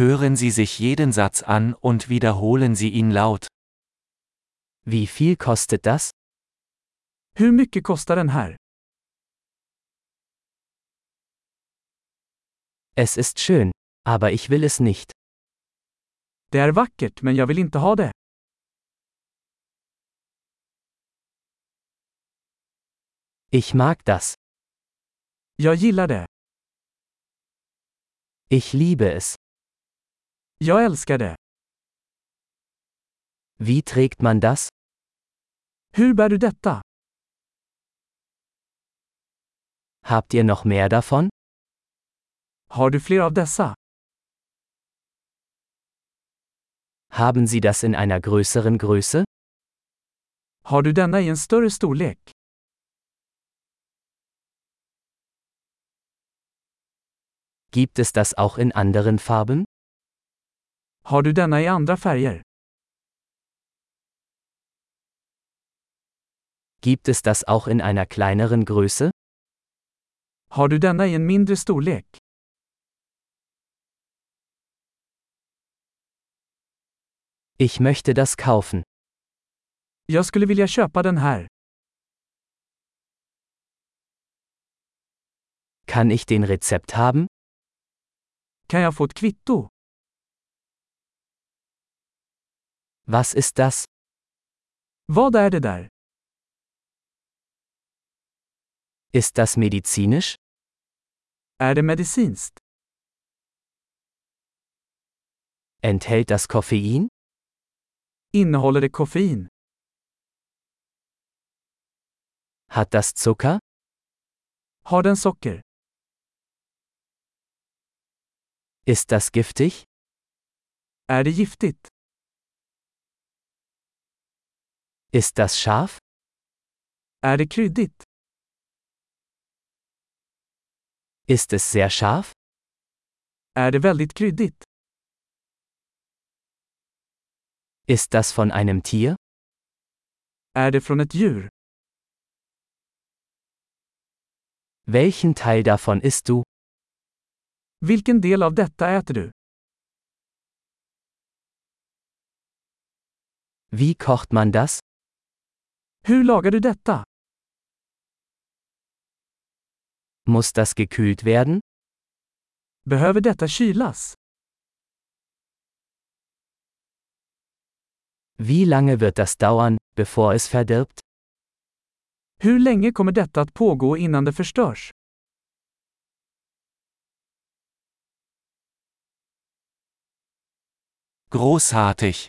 Hören Sie sich jeden Satz an und wiederholen Sie ihn laut. Wie viel kostet das? Hur mycket kostar den här? Es ist schön, aber ich will es nicht. Det är vackert men jag vill inte ha det. Ich mag das. Jag gillar det. Ich liebe es. Jag älskar det. Wie trägt man das? Hur bär du detta? Habt ihr noch mehr davon? Har du fler av dessa? Haben Sie das in einer größeren Größe? Har du denna i en större storlek? Gibt es das auch in anderen Farben? Har du denna i andra färger? Gibt es das auch in einer kleineren Größe? Har du denna i en mindre storlek? Ich möchte das kaufen. Jag skulle vilja köpa den här. Kann ich den Rezept haben? Kan jag få ett kvitto? Was ist das? Vad är det där? Ist das medizinisch? Är det medicinskt? Enthält das Koffein? Innehåller det koffein? Hat das Zucker? Har den socker? Ist das giftig? Är det giftigt? Ist das scharf? Är det kryddigt? Ist es sehr scharf? Är det väldigt kryddigt? Ist das von einem Tier? Är det från ett djur? Welchen Teil davon isst du? Vilken del av detta äter du? Wie kocht man das? Hur lagar du detta? Muss das gekühlt werden? Behöver detta kylas? Wie lange wird das dauern, bevor es verdirbt? Hur länge kommer detta att pågå innan det förstörs? Großartig!